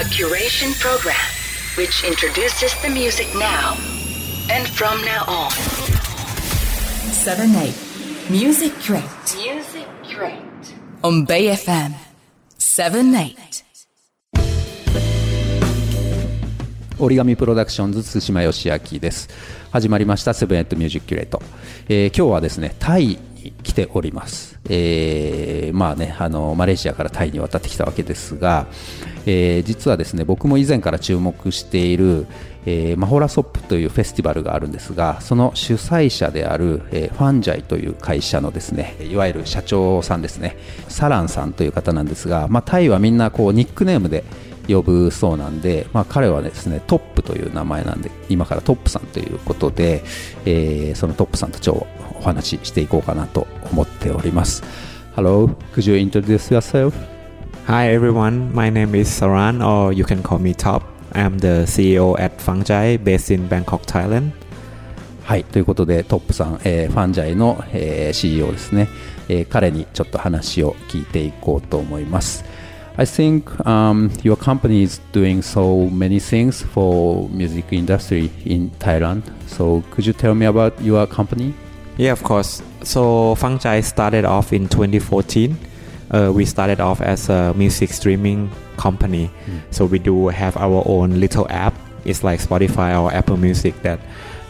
A curation program which introduces the music now and from now on. 7 8 Music Crate Music Crate. on Bay FM 7 8折り紙プロダクションズ対馬義明です始まりましたセブンエットミュージックキュレート、えー今日はですねタイに来ております、えーまあねあのマレーシアからタイに渡ってきたわけですが、えー実はですね僕も以前から注目している、えーマホラソップというフェスティバルがあるんですがその主催者である、えファンジャイという会社のですねいわゆる社長さんですねサランさんという方なんですが、まあ、タイはみんなこうニックネームで呼ぶそうなんで、まあ、彼はですねトップという名前なんで今からトップさんということで、えーそのトップさんとちょっとお話ししていこうかなと思っております Hello, could you introduce yourself? Hi everyone, my name is Saran or you can call me Top. I'm the CEO at Fungjai based in Bangkok, Thailand. はい、ということでトップさん、えーファンジャイの、えー CEO ですね、えー彼にちょっと話を聞いていこうと思います。I think um, your company is doing so many things for music industry in Thailand. So could you tell me about your company? Yeah, of course. So Fungjai started off in 2014. Uh, we started off as a music streaming company. So we do have our own little app. It's like Spotify or Apple Music that,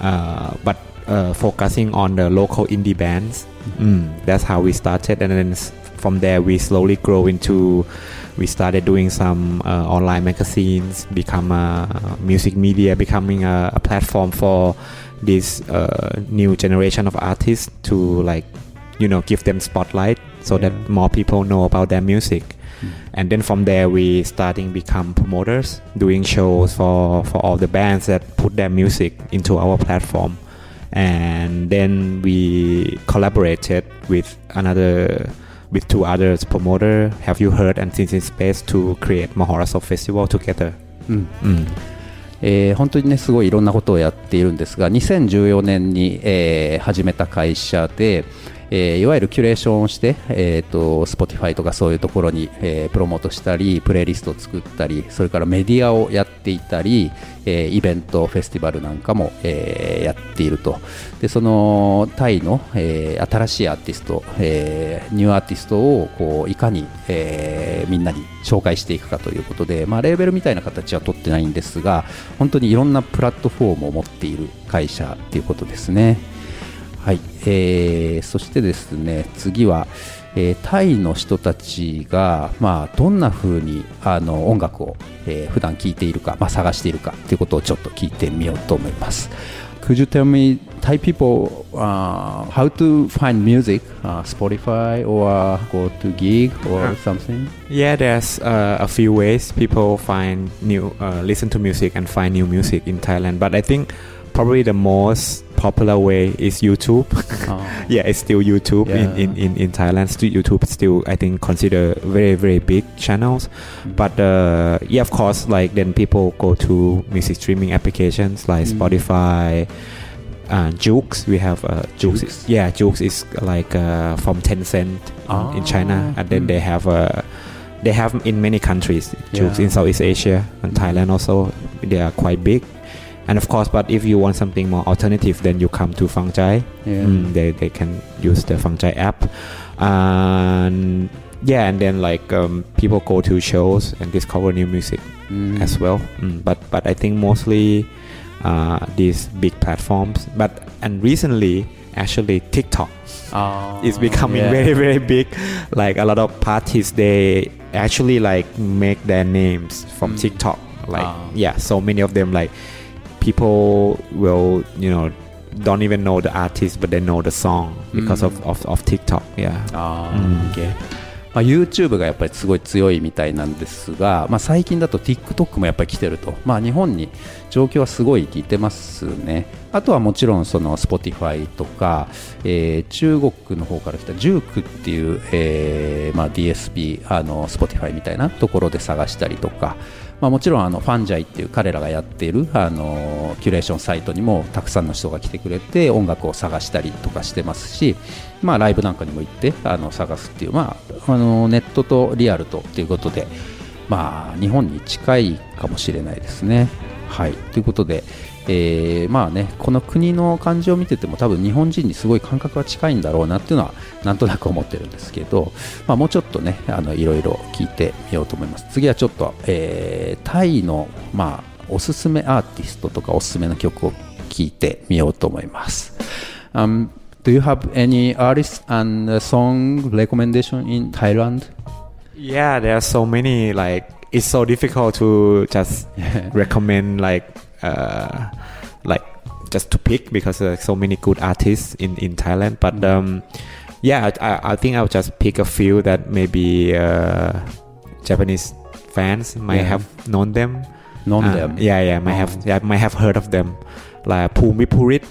uh, but uh, focusing on the local indie bands. Mm, that's how we started, and then from there we slowly grow into. We started doing some uh, online magazines, become a music media, becoming a, a platform for this uh, new generation of artists to like you know give them spotlight so that more people know about their music. And then from there we starting become promoters doing shows for for all the bands that put their music into our platform. And then we collaborated with another with two others promoter have you heard and since in space to create mahorasov festival together うん、Mm. えー本当にねすごいいろんなことをやっているんですが2014年に、えー始めた会社で、えーいわゆるキュレーションをして、えー、と Spotify とかそういうところに、えープロモートしたりプレイリストを作ったりそれからメディアをやっていたり、えーイベントフェスティバルなんかも、えーやっているとでそのタイの、えー新しいアーティスト、えーニューアーティストをこういかに、えーみんなに紹介していくかということで、まあ、レーベルみたいな形は取ってないんですが本当にいろんなプラットフォームを持っている会社ということですね。はい、えーそしてですね次は、えータイの人たちが、まあ、どんな風にあの音楽を、えー普段聴いているか、まあ、探しているかということをちょっと聞いてみようと思います。Could you tell me Thai people uh, how to find music, uh, Spotify or go to gig or Uh. something? Yeah, there's uh, a few ways people find new, uh, listen to music and find new music in Thailand. But I think probably the most popular way is YouTube. Oh. yeah, it's still YouTube in, Yeah. in, in, in Thailand. Still YouTube is still I think consider very very big channels. But uh, yeah, of course, like then people go to music streaming applications like Mm. Spotify. Uh, Joox, we have uh, Joox. Joox? Yeah, Joox is like uh, from Tencent in, Ah. in China, and then Mm. they have uh, they have in many countries. Joox Yeah. in Southeast Asia and Thailand also. They are quite big. And of course, but if you want something more alternative, then you come to Fungjai. Yeah. Mm, they, they can use the Fungjai app. And yeah, and then like um, people go to shows and discover new music Mm. as well. Mm, but but I think mostly uh, these big platforms. But and recently, actually TikTok Ah, is becoming yeah. very very big. Like a lot of parties, they actually like make their names from Mm. TikTok. Like Ah. yeah, so many of them like people will you know don't even know the artist, but they know the song because Mm. of, of of TikTok. Yeah. あうんー OK まあ、YouTube がやっぱりすごい強いみたいなんですが、まあ、最近だと TikTok もやっぱり来てると、まあ、日本に状況はすごい効いてますねあとはもちろんその Spotify とか、えー中国の方から来たジュークっていう、えーまあ、DSP あの Spotify みたいなところで探したりとか、まあ、もちろんあのファンジャイっていう彼らがやっているあのキュレーションサイトにもたくさんの人が来てくれて音楽を探したりとかしてますし、まあ、ライブなんかにも行ってあの探すっていう、まあ、あのネットとリアルとということで、まあ、日本に近いかもしれないですね。はい、ということで、えーまあね、この国の感じを見てても多分日本人にすごい感覚が近いんだろうなっていうのはなんとなく思ってるんですけど、まあ、もうちょっとねあのいろいろ聞いてみようと思います次はちょっと、えータイの、まあ、おすすめアーティストとかおすすめの曲を聞いてみようと思います、um, Do you have any artists and song recommendation in Thailand? Yeah, there are so many. Like it's so difficult to just recommend like uh, like just to pick because there are so many good artists in in Thailand. But um, yeah, I, I think I'll just pick a few that maybe uh, Japanese fans might Yeah. have known them. Known Uh, them? Yeah, yeah, might have Oh. yeah, might have heard of them. Like Pumipurit.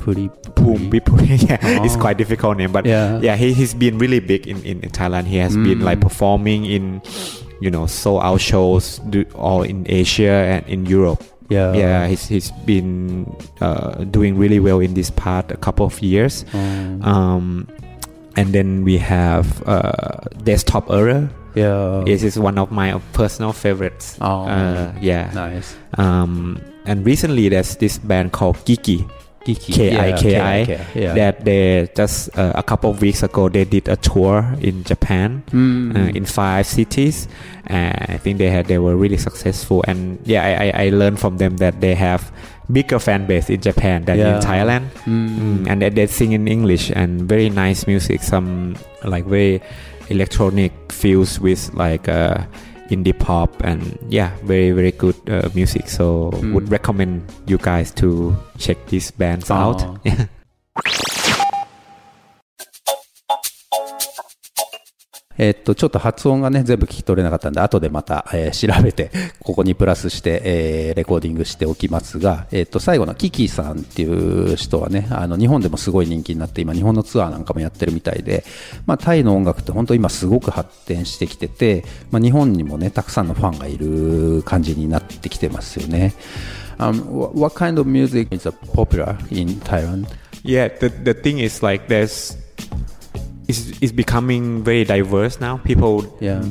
Pretty, Pumipurit. Yeah, it's Oh. quite difficult name, but Yeah. yeah, he, he's been really big in, in, in Thailand. He has been like Mm. performing in, you know, sold out shows do, all in Asia and in Europe. Yeah. Yeah, he's, he's been uh, doing really well in this part a couple of years. Um, Um, and then we have uh, Desktop Error. yeah. This is one of my personal favorites. Oh. Uh, yeah. Nice. Um, and recently there's this band called Kiki. Kiki. K I Yeah. K-I-K-I, yeah. That they just uh, a couple of weeks ago they did a tour in Japan, Mm. uh, in five cities, and I think they had they were really successful. And yeah, I, I, I learned from them that they have bigger fan base in Japan than Yeah. in Thailand, Mm. Mm, and that they sing in English and very nice music. Some like very electronic feels with like uh, indie pop and yeah, very very good uh, music. So Mm. would recommend you guys to check these bands Oh. out. えっと、ちょっと発音がね、全部聞き取れなかったんで、後でまた、えー調べて、ここにプラスして、えーレコーディングしておきますが、えっと、最後のキキさんっていう人はね、あの、日本でもすごい人気になって、今、日本のツアーなんかもやってるみたいで、まあ、タイの音楽って本当今すごく発展してきてて、まあ、日本にもね、たくさんのファンがいる感じになってきてますよね。Um, what kind of music is popular in Thailand? Yeah, the the thing is like there's it's, becoming very diverse now. People Yeah.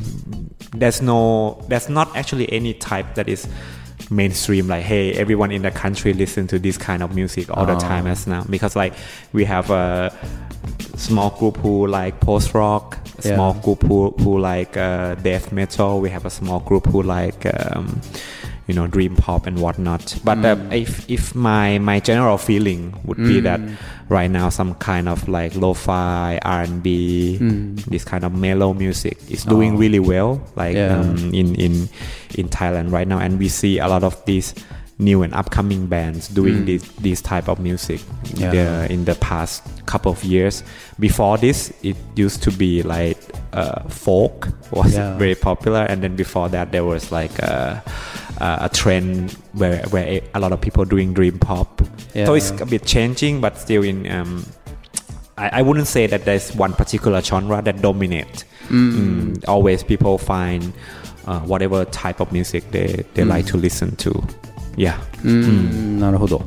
there's no there's not actually any type that is mainstream like hey everyone in the country listen to this kind of music all the Oh. time as now because like we have a small group who like post rock a Yeah. small group who, who like uh, death metal we have a small group who like um, you know dream pop and whatnot but uh, if if my my general feeling would be that right now some kind of like lo-fi r&b this kind of mellow music is doing Oh. really well like Yeah. um, in in in Thailand right now and we see a lot of these new and upcoming bands doing this this type of music Yeah. the, in the past couple of years before this it used to be like uh, folk was Yeah. very popular and then before that there was like a, a trend where where a, lot of people doing dream pop so it's Yeah. a bit changing but still in um, I, I wouldn't say that there's one particular genre that dominate. Mm, always people find uh, whatever type of music they, they like to listen to. Yeah. うんなるほど。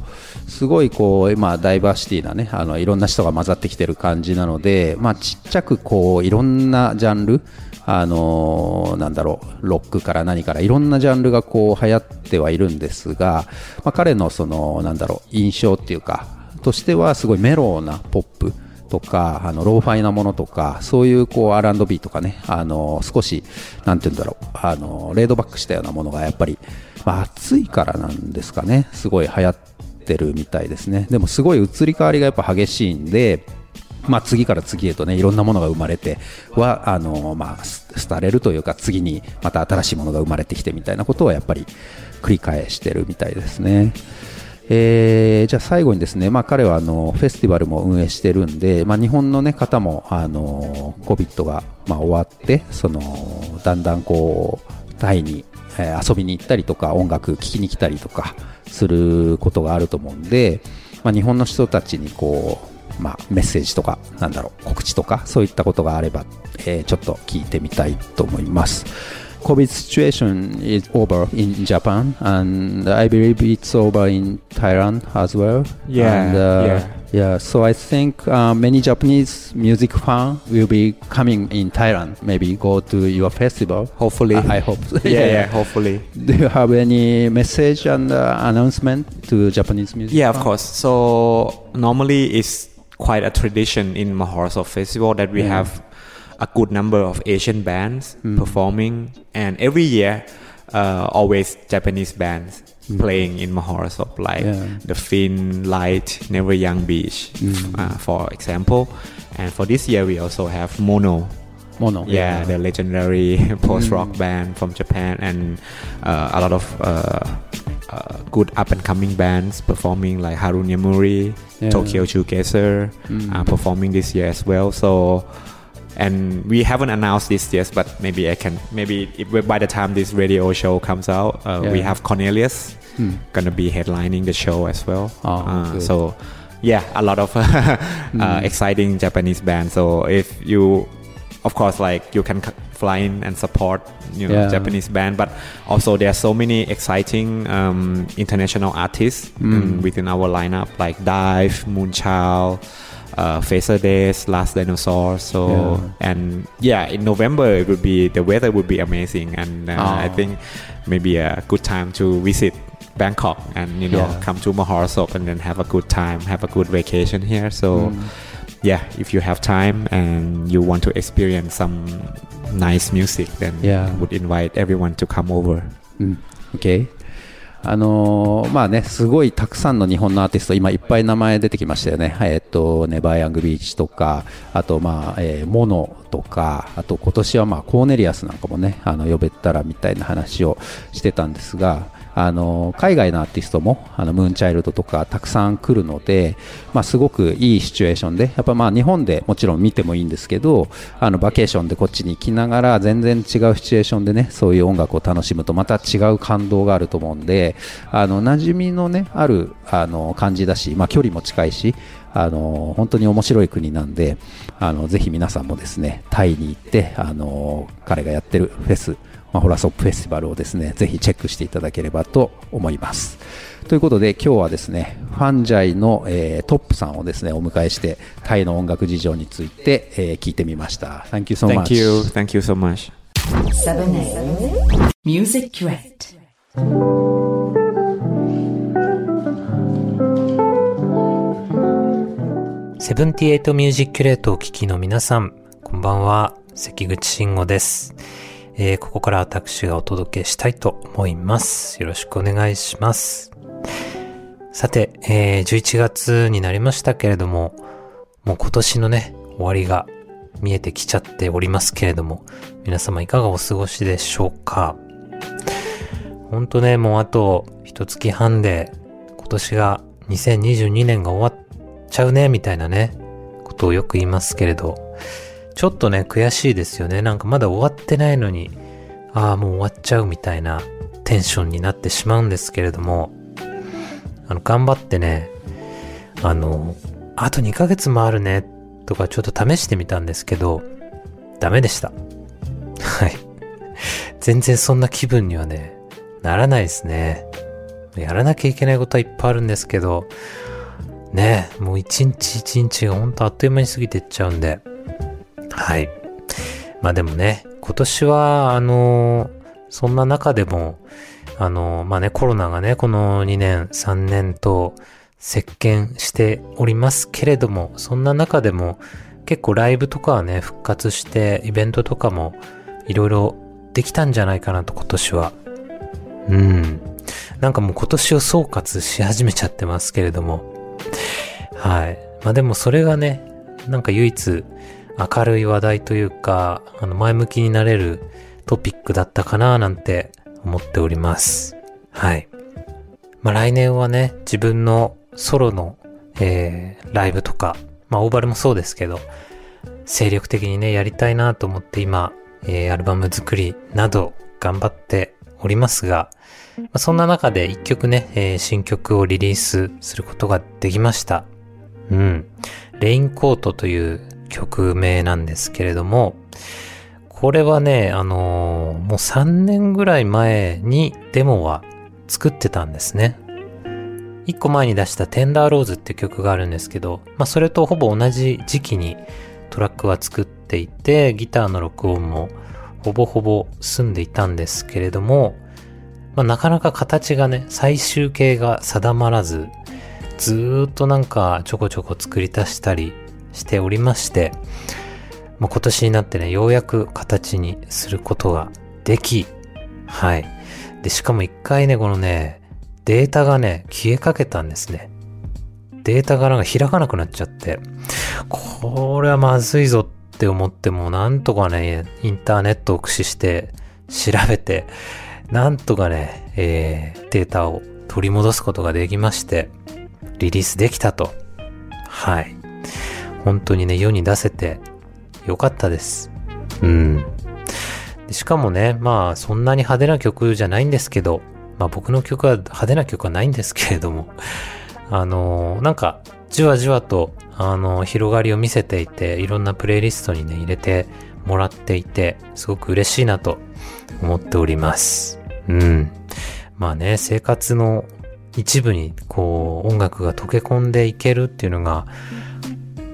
すごいこう今ダイバーシティなねあのいろんな人が混ざってきてる感じなので、まあちっちゃくこういろんなジャンルあのーなんだろうロックから何からいろんなジャンルがこう流行ってはいるんですが、まあ、彼のそのなんだろう印象っていうかとしてはすごいメローなポップとかあのローファイなものとかそういうこう R&B とかねあの少しなんて言うんだろうあのレードバックしたようなものがやっぱり、まあ、暑いからなんですかねすごい流行ってるみたいですね。でもすごい移り変わりがやっぱ激しいんでまあ、次から次へとねいろんなものが生まれてはあの、まあ、廃れるというか次にまた新しいものが生まれてきてみたいなことをやっぱり繰り返してるみたいですね。えーじゃあ最後にですね、まあ、彼はあのフェスティバルも運営してるんで、まあ、日本の、ね、方もあの COVID が、まあ、終わってそのだんだんこうタイに、え遊びに行ったりとか音楽聴きに来たりとかすることがあると思うんで、まあ、日本の人たちにこうまあ、メッセージとか、なんだろう、告知とか、そういったことがあれば、えーちょっと聞いてみたいと思います。COVID situation is over in Japan, and I believe it's over in Thailand as well. Yeah, And, uh, yeah. Yeah, so I think uh, many Japanese music fan will be coming in Thailand. Maybe go to your festival. Hopefully. I, I hope. yeah, yeah, hopefully. Do you have any message and uh, announcement to Japanese music? Yeah, of fan? course. So normally it's quite a tradition in Mahorasov Festival that we Yeah. have a good number of Asian bands performing, and every year, uh, always Japanese bands playing in Mahorasov, like Yeah. the Fin, Light, Never Young Beach, uh, for example. And for this year, we also have Mono. Mono. Yeah, the legendary post rock band from Japan, and uh, a lot of uh, uh, good up and coming bands performing like Harun Yamuri, Yeah. Tokyo Shoegazer, uh, performing this year as well. So, and we haven't announced this yet, but maybe I can. Maybe if, by the time this radio show comes out, uh, we have Cornelius gonna be headlining the show as well. Oh, Uh, so, yeah, a lot of uh, exciting Japanese bands. So if you of course like you can fly in and support you know Yeah. japanese band but also there are so many exciting um, international artists um, within our lineup like dive moonchild uh, Phaser Days, Last Dinosaur. So Yeah. and yeah, in November it would be the weather would be amazing, and uh, I Oh. think maybe a good time to visit Bangkok and you know Yeah. come to Maharasop and then have a good time, have a good vacation here. So Mm. Yeah, if you have time and you want to experience some nice music, then Yeah. Would invite everyone to come over. うん、OK。あのーまあね、すごいたくさんの日本のアーティスト、今いっぱい名前出てきましたよね。えっ、と、ネバーヤングビーチとか、あとまあ、えーモノとか、あと今年はまあ、コーネリアスなんかもね、あの、呼べたらみたいな話をしてたんですが、あの海外のアーティストもあのムーンチャイルドとかたくさん来るので、まあ、すごくいいシチュエーションでやっぱまあ日本でもちろん見てもいいんですけどあのバケーションでこっちに来ながら全然違うシチュエーションでねそういう音楽を楽しむとまた違う感動があると思うんであの馴染みのねあるあの感じだし、まあ、距離も近いしあの本当に面白い国なんであのぜひ皆さんもですねタイに行ってあの彼がやってるフェスマホラソップフェスティバルをですね、ぜひチェックしていただければと思います。ということで今日はですね、ファンジャイの、えートップさんをですね、お迎えして、タイの音楽事情について、えー聞いてみました。Thank you so much. Thank you, thank you so much. 7 Music Crate. Seventy-Eight Music Crate をお聞きの皆さん、こんばんは、関口慎吾です。えーここから私がお届けしたいと思います。よろしくお願いします。さて、えー11月になりましたけれども、もう今年のね、終わりが見えてきちゃっておりますけれども、皆様いかがお過ごしでしょうか？ほんとね、もうあと一月半で今年が2022年が終わっちゃうね、みたいなね、ことをよく言いますけれど、ちょっとね、悔しいですよね。なんかまだ終わってないのに、ああ、もう終わっちゃうみたいなテンションになってしまうんですけれども、あの、頑張ってね、あの、あと2ヶ月もあるね、とかちょっと試してみたんですけど、ダメでした。はい。全然そんな気分にはね、ならないですね。やらなきゃいけないことはいっぱいあるんですけど、ね、もう一日一日がほんとあっという間に過ぎていっちゃうんで。はい。まあでもね、今年は、あのそんな中でも、あのまあね、コロナがね、この2年、3年と席巻しておりますけれども、そんな中でも結構ライブとかはね、復活して、イベントとかもいろいろできたんじゃないかなと今年は。うん。なんかもう今年を総括し始めちゃってますけれども。はい。まあでもそれがね、なんか唯一明るい話題というか、あの前向きになれるトピックだったかななんて思っております。はい。まあ来年はね、自分のソロの、えー、ライブとか、まあオーバルもそうですけど、精力的にね、やりたいなと思って今、えー、アルバム作りなど頑張っておりますが、まあ、そんな中で一曲ね、えー新曲をリリースすることができました。うん。レインコートという曲名なんですけれども、これはね、あのーもう3年ぐらい前にデモは作ってたんですね。一個前に出したテンダーローズって曲があるんですけど、まあそれとほぼ同じ時期にトラックは作っていて、ギターの録音もほぼほぼ済んでいたんですけれども、まあなかなか形がね、最終形が定まらず、ずーっとなんかちょこちょこ作り足したりしておりまして、まあ、今年になってね、ようやく形にすることができ、はい。で、しかも一回ね、このね、データがね、消えかけたんですね。データがなんか開かなくなっちゃって、これはまずいぞって思っても、なんとかね、インターネットを駆使して調べて、なんとかね、えー、データを取り戻すことができまして、リリースできたと。はい。本当にね、世に出せてよかったです。うん。しかもね、まあ、そんなに派手な曲じゃないんですけど、まあ僕の曲は派手な曲はないんですけれども、あのーなんか、じわじわと、あのー広がりを見せていて、いろんなプレイリストにね、入れてもらっていて、すごく嬉しいなと思っております。うん。まあね、生活の一部に、こう、音楽が溶け込んでいけるっていうのが、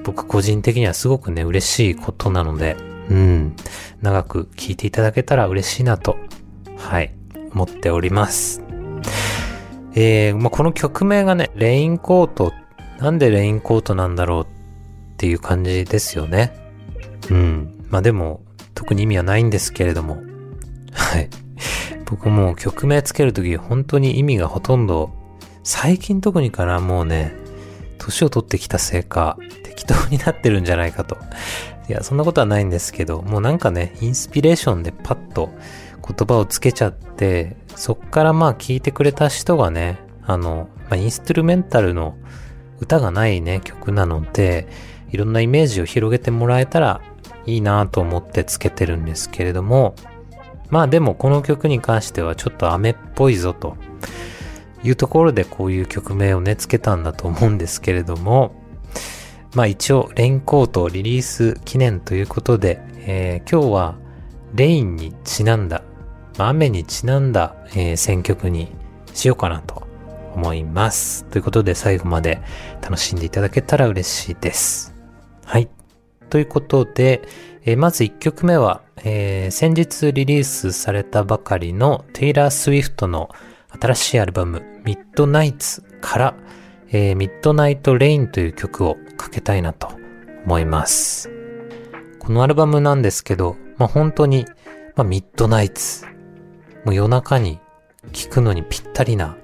僕個人的にはすごくね、嬉しいことなので、うん。長く聴いていただけたら嬉しいなと、はい、思っております。えー、まあ、この曲名がね、レインコート、なんでレインコートなんだろうっていう感じですよね。うん。まあ、でも、特に意味はないんですけれども、はい。僕も曲名つけるとき本当に意味がほとんど、最近特にかな、もうね、年を取ってきたせいか、適当になってるんじゃないかと。いや、そんなことはないんですけど、もうなんかね、インスピレーションでパッと言葉をつけちゃって、そっからまあ聞いてくれた人がね、あの、まあ、インストゥルメンタルの歌がないね、曲なので、いろんなイメージを広げてもらえたらいいなと思ってつけてるんですけれども、まあでもこの曲に関してはちょっと雨っぽいぞというところでこういう曲名をね、つけたんだと思うんですけれども、まあ一応レインコートリリース記念ということで、えー今日はレインにちなんだ、まあ雨にちなんだ、えー選曲にしようかなと思います。ということで最後まで楽しんでいただけたら嬉しいです。はい。ということで、えーまず1曲目は、えー先日リリースされたばかりのテイラー・スウィフトの新しいアルバム、ミッドナイツから、えーミッドナイト・レインという曲をかけたいなと思います。このアルバムなんですけど、まあ、本当に、まあ、ミッドナイツ。もう夜中に聴くのにぴったりな、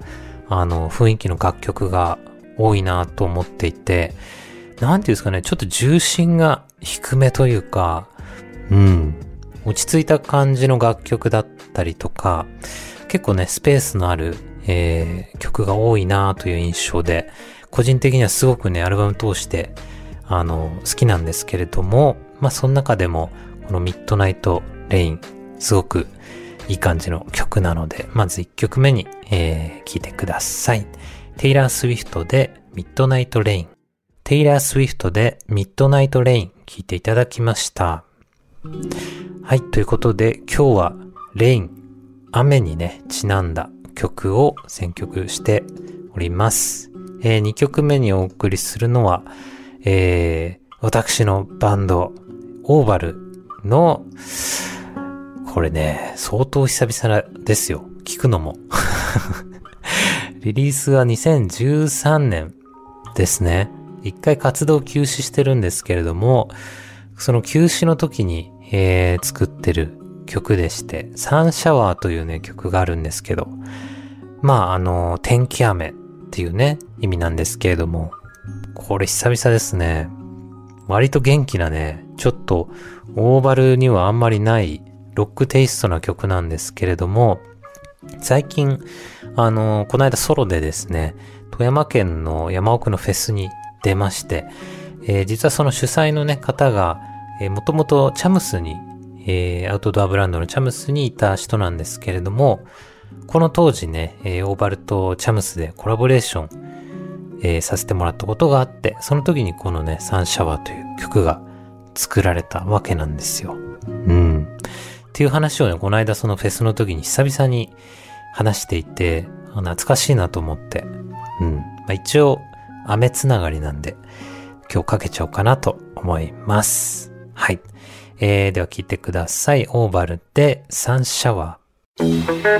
あの、雰囲気の楽曲が多いなと思っていて、なんていうんですかね、ちょっと重心が低めというか、うん、落ち着いた感じの楽曲だったりとか、結構ね、スペースのある、えー曲が多いなという印象で、個人的にはすごくね、アルバム通して、あの、好きなんですけれども、まあ、その中でも、この Midnight Rain、すごくいい感じの曲なので、まず1曲目に、えー聴いてください。テイラー・スウィフトで Midnight Rain。テイラー・スウィフトで Midnight Rain 聴いていただきました。はい、ということで今日は rain、雨にね、ちなんだ曲を選曲しております。え2曲目にお送りするのは、えー私のバンド、オーバルの、これね、相当久々ですよ。聞くのも。リリースは2013年ですね。一回活動休止してるんですけれども、その休止の時に、えー作ってる曲でして、サンシャワーというね、曲があるんですけど、まあ、あの、天気雨っていうね、意味なんですけれども、これ久々ですね。割と元気なね、ちょっと、オーバルにはあんまりない、ロックテイストな曲なんですけれども、最近、あの、この間ソロでですね、富山県の山奥のフェスに出まして、えー実はその主催のね、方が、えーもともとチャムスに、えー、アウトドアブランドのチャムスにいた人なんですけれども、この当時ね、えー、オーバルとチャムスでコラボレーション、えー、させてもらったことがあって、その時にこのね、サンシャワーという曲が作られたわけなんですよ。うん。っていう話をね、この間そのフェスの時に久々に話していて、懐かしいなと思って、うん。まあ、一応、雨つながりなんで、今日かけちゃおうかなと思います。はい。えー、では聞いてください。オーバルでサンシャワー。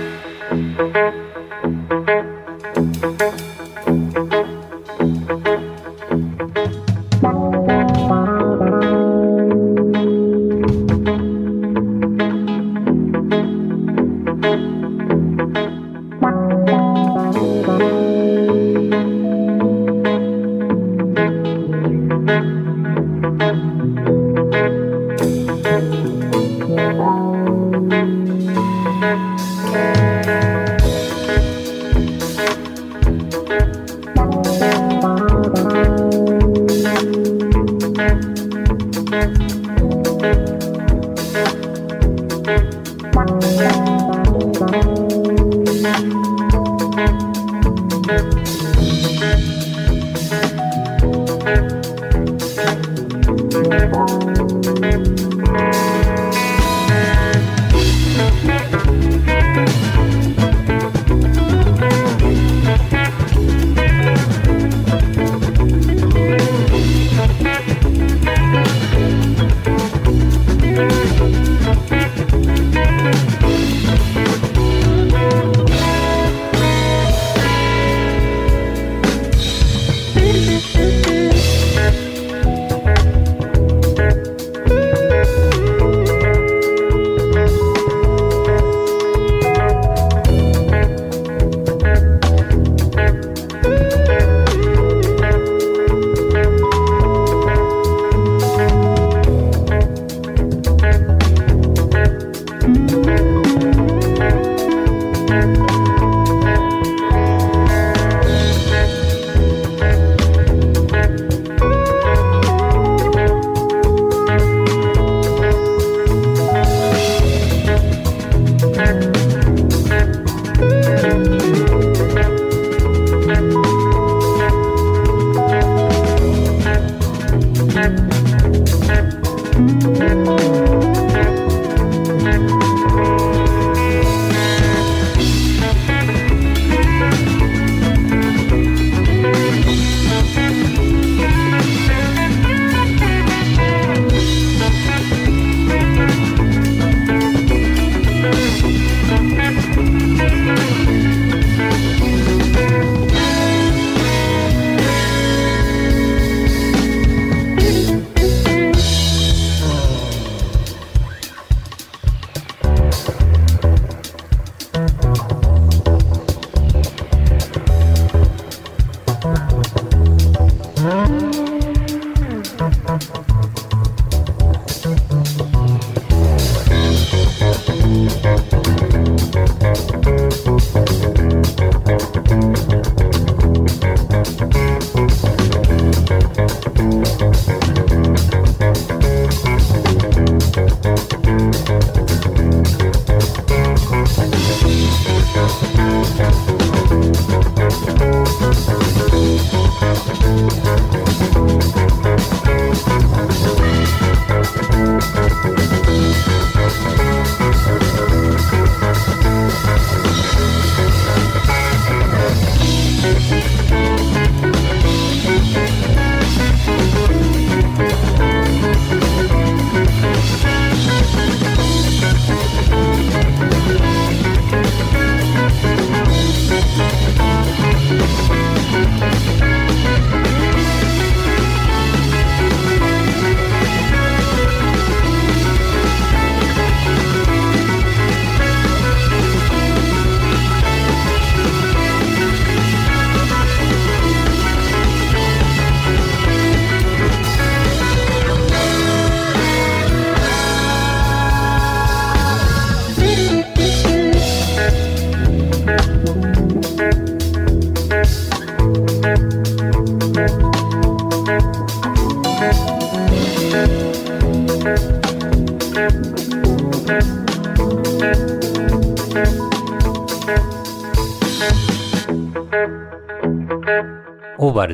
later.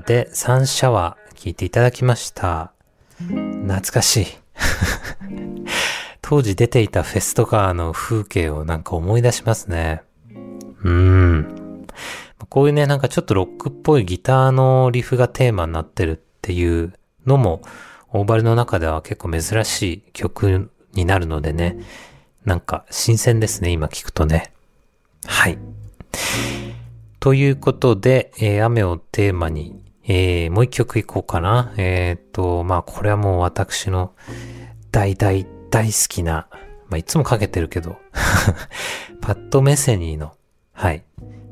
でサンシャワー聞いていただきました。懐かしい。当時出ていたフェスとかの風景をなんか思い出しますね。うん。こういうね、なんかちょっとロックっぽいギターのリフがテーマになってるっていうのも、オーバルの中では結構珍しい曲になるのでね、なんか新鮮ですね、今聞くとね。はい。ということで、えー、雨をテーマにえー、もう一曲いこうかな。えっ、と、まあこれはもう私の大大大好きな、まあいつもかけてるけど パッド・メセニーの、はい。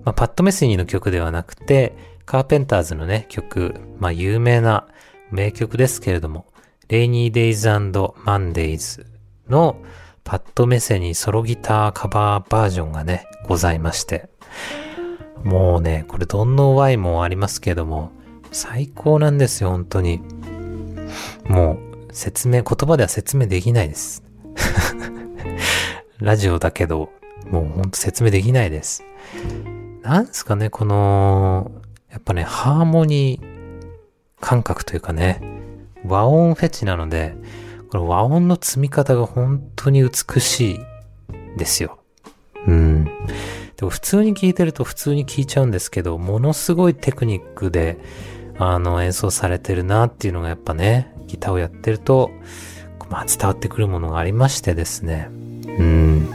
まあパッド・メセニーの曲ではなくて、カーペンターズのね、曲、まあ有名な名曲ですけれども、レイニー・デイズマンデイズのパッド・メセニーソロギターカバーバージョンがね、ございまして。もうね、これどんの Y もありますけども、最高なんですよ、本当に。もう、説明、言葉では説明できないです。ラジオだけど、もうほんと説明できないです。なんですかね、この、やっぱね、ハーモニー感覚というかね、和音フェチなので、この和音の積み方が本当に美しいですよ。うん。でも普通に聴いてると普通に聴いちゃうんですけど、ものすごいテクニックで、あの、演奏されてるなっていうのがやっぱね、ギターをやってると、まあ伝わってくるものがありましてですね。うん。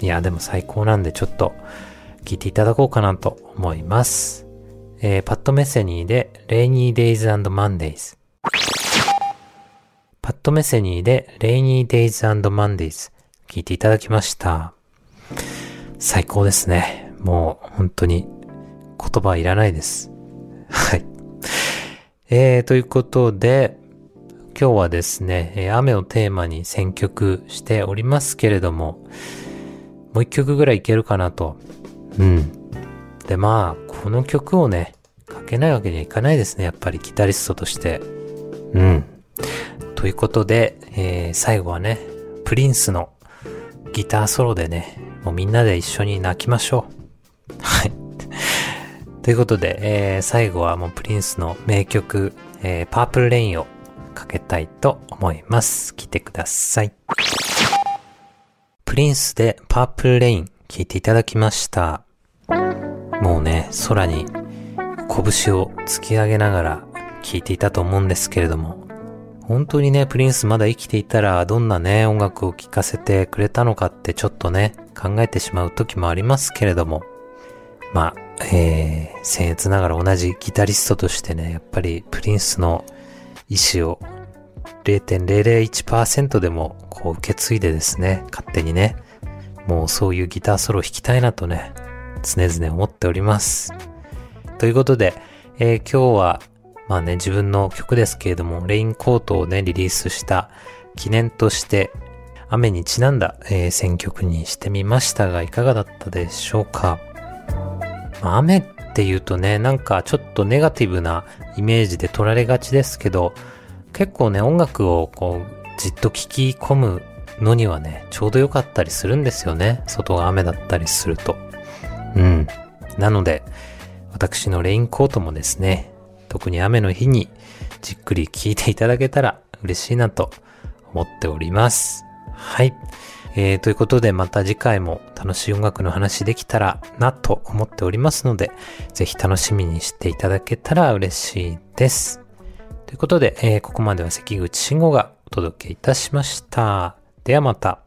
いや、でも最高なんでちょっと聴いていただこうかなと思います。えー、パッドメッセニーで Rainy Days and Mondays。パッドメッセニーで Rainy Days and Mondays 聞いていただきました。最高ですね。もう本当に言葉はいらないです。はい。えー、ということで、今日はですね、雨をテーマに選曲しておりますけれども、もう一曲ぐらいいけるかなと。うん。で、まあ、この曲をね、かけないわけにはいかないですね。やっぱりギタリストとして。うん。ということで、えー、最後はね、プリンスのギターソロでね、もうみんなで一緒に泣きましょう。はい。ということで、えー、最後はもうプリンスの名曲、えー、パープルレインをかけたいと思います。聴いてください。プリンスでパープルレイン聴いていただきました。もうね、空に拳を突き上げながら聴いていたと思うんですけれども、本当にね、プリンスまだ生きていたらどんなね、音楽を聴かせてくれたのかってちょっとね、考えてしまう時もありますけれども、まあ、えー、僭越ながら同じギタリストとしてね、やっぱりプリンスの意思を0.001%でもこう受け継いでですね、勝手にね、もうそういうギターソロ弾きたいなとね、常々思っております。ということで、えー、今日はまあね、自分の曲ですけれども、レインコートをね、リリースした記念として、雨にちなんだ、えー、選曲にしてみましたが、いかがだったでしょうか？雨って言うとね、なんかちょっとネガティブなイメージで取られがちですけど、結構ね、音楽をこう、じっと聴き込むのにはね、ちょうど良かったりするんですよね。外が雨だったりすると。うん。なので、私のレインコートもですね、特に雨の日にじっくり聴いていただけたら嬉しいなと思っております。はい。えー、ということでまた次回も楽しい音楽の話できたらなと思っておりますので、ぜひ楽しみにしていただけたら嬉しいです。ということで、えー、ここまでは関口慎吾がお届けいたしました。ではまた。